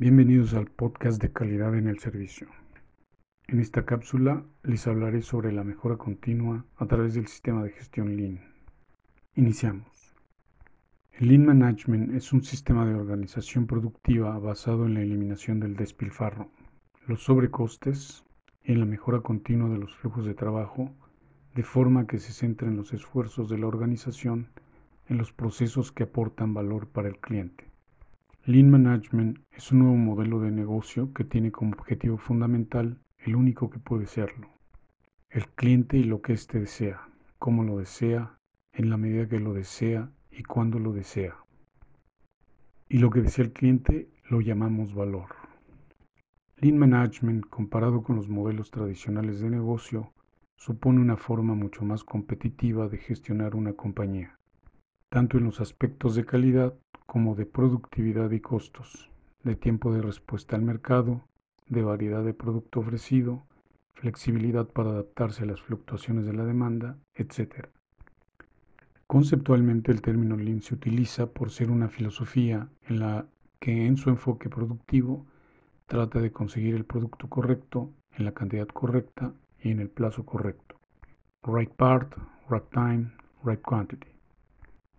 Bienvenidos al podcast de calidad en el servicio. En esta cápsula les hablaré sobre la mejora continua a través del sistema de gestión Lean. Iniciamos. El Lean Management es un sistema de organización productiva basado en la eliminación del despilfarro, los sobrecostes y en la mejora continua de los flujos de trabajo, de forma que se centren los esfuerzos de la organización en los procesos que aportan valor para el cliente. Lean Management es un nuevo modelo de negocio que tiene como objetivo fundamental el único que puede serlo, el cliente y lo que éste desea, cómo lo desea, en la medida que lo desea y cuándo lo desea. Y lo que desea el cliente lo llamamos valor. Lean Management, comparado con los modelos tradicionales de negocio, supone una forma mucho más competitiva de gestionar una compañía, tanto en los aspectos de calidad como de productividad y costos, de tiempo de respuesta al mercado, de variedad de producto ofrecido, flexibilidad para adaptarse a las fluctuaciones de la demanda, etc. Conceptualmente el término Lean se utiliza por ser una filosofía en la que en su enfoque productivo trata de conseguir el producto correcto en la cantidad correcta y en el plazo correcto. Right part, right time, right quantity.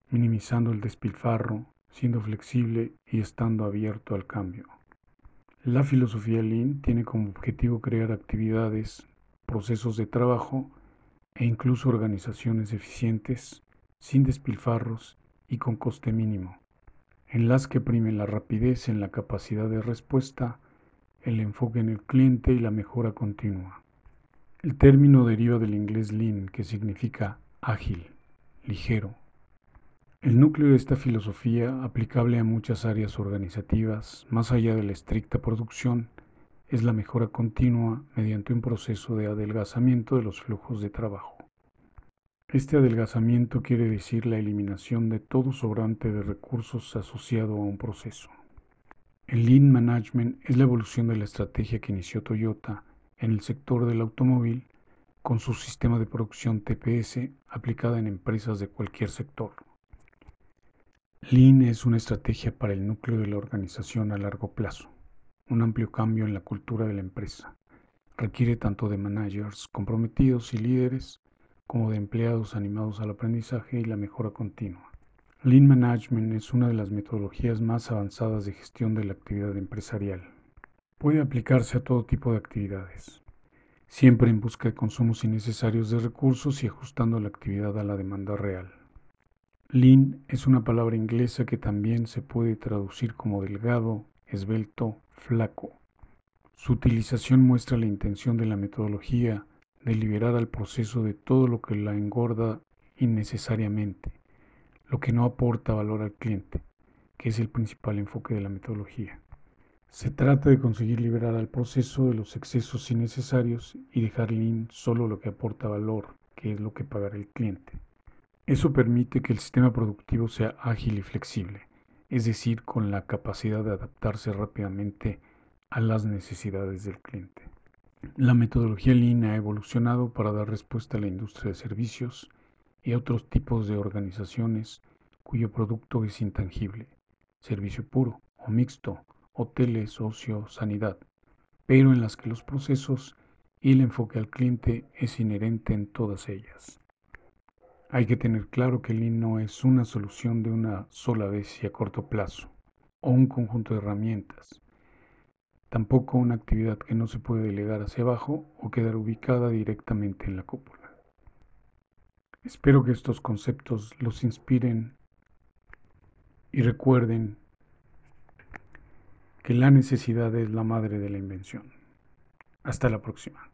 Minimizando el despilfarro, siendo flexible y estando abierto al cambio. La filosofía Lean tiene como objetivo crear actividades, procesos de trabajo e incluso organizaciones eficientes, sin despilfarros y con coste mínimo, en las que prime la rapidez en la capacidad de respuesta, el enfoque en el cliente y la mejora continua. El término deriva del inglés lean, que significa ágil, ligero, el núcleo de esta filosofía, aplicable a muchas áreas organizativas, más allá de la estricta producción, es la mejora continua mediante un proceso de adelgazamiento de los flujos de trabajo. Este adelgazamiento quiere decir la eliminación de todo sobrante de recursos asociado a un proceso. El Lean Management es la evolución de la estrategia que inició Toyota en el sector del automóvil con su sistema de producción TPS aplicada en empresas de cualquier sector. Lean es una estrategia para el núcleo de la organización a largo plazo, un amplio cambio en la cultura de la empresa. Requiere tanto de managers comprometidos y líderes como de empleados animados al aprendizaje y la mejora continua. Lean Management es una de las metodologías más avanzadas de gestión de la actividad empresarial. Puede aplicarse a todo tipo de actividades, siempre en busca de consumos innecesarios de recursos y ajustando la actividad a la demanda real. Lean es una palabra inglesa que también se puede traducir como delgado, esbelto, flaco. Su utilización muestra la intención de la metodología de liberar al proceso de todo lo que la engorda innecesariamente, lo que no aporta valor al cliente, que es el principal enfoque de la metodología. Se trata de conseguir liberar al proceso de los excesos innecesarios y dejar lean solo lo que aporta valor, que es lo que pagará el cliente. Eso permite que el sistema productivo sea ágil y flexible, es decir, con la capacidad de adaptarse rápidamente a las necesidades del cliente. La metodología Lean ha evolucionado para dar respuesta a la industria de servicios y otros tipos de organizaciones cuyo producto es intangible, servicio puro o mixto, hoteles, ocio, sanidad, pero en las que los procesos y el enfoque al cliente es inherente en todas ellas. Hay que tener claro que el Lean no es una solución de una sola vez y a corto plazo, o un conjunto de herramientas. Tampoco una actividad que no se puede delegar hacia abajo o quedar ubicada directamente en la cúpula. Espero que estos conceptos los inspiren y recuerden que la necesidad es la madre de la invención. Hasta la próxima.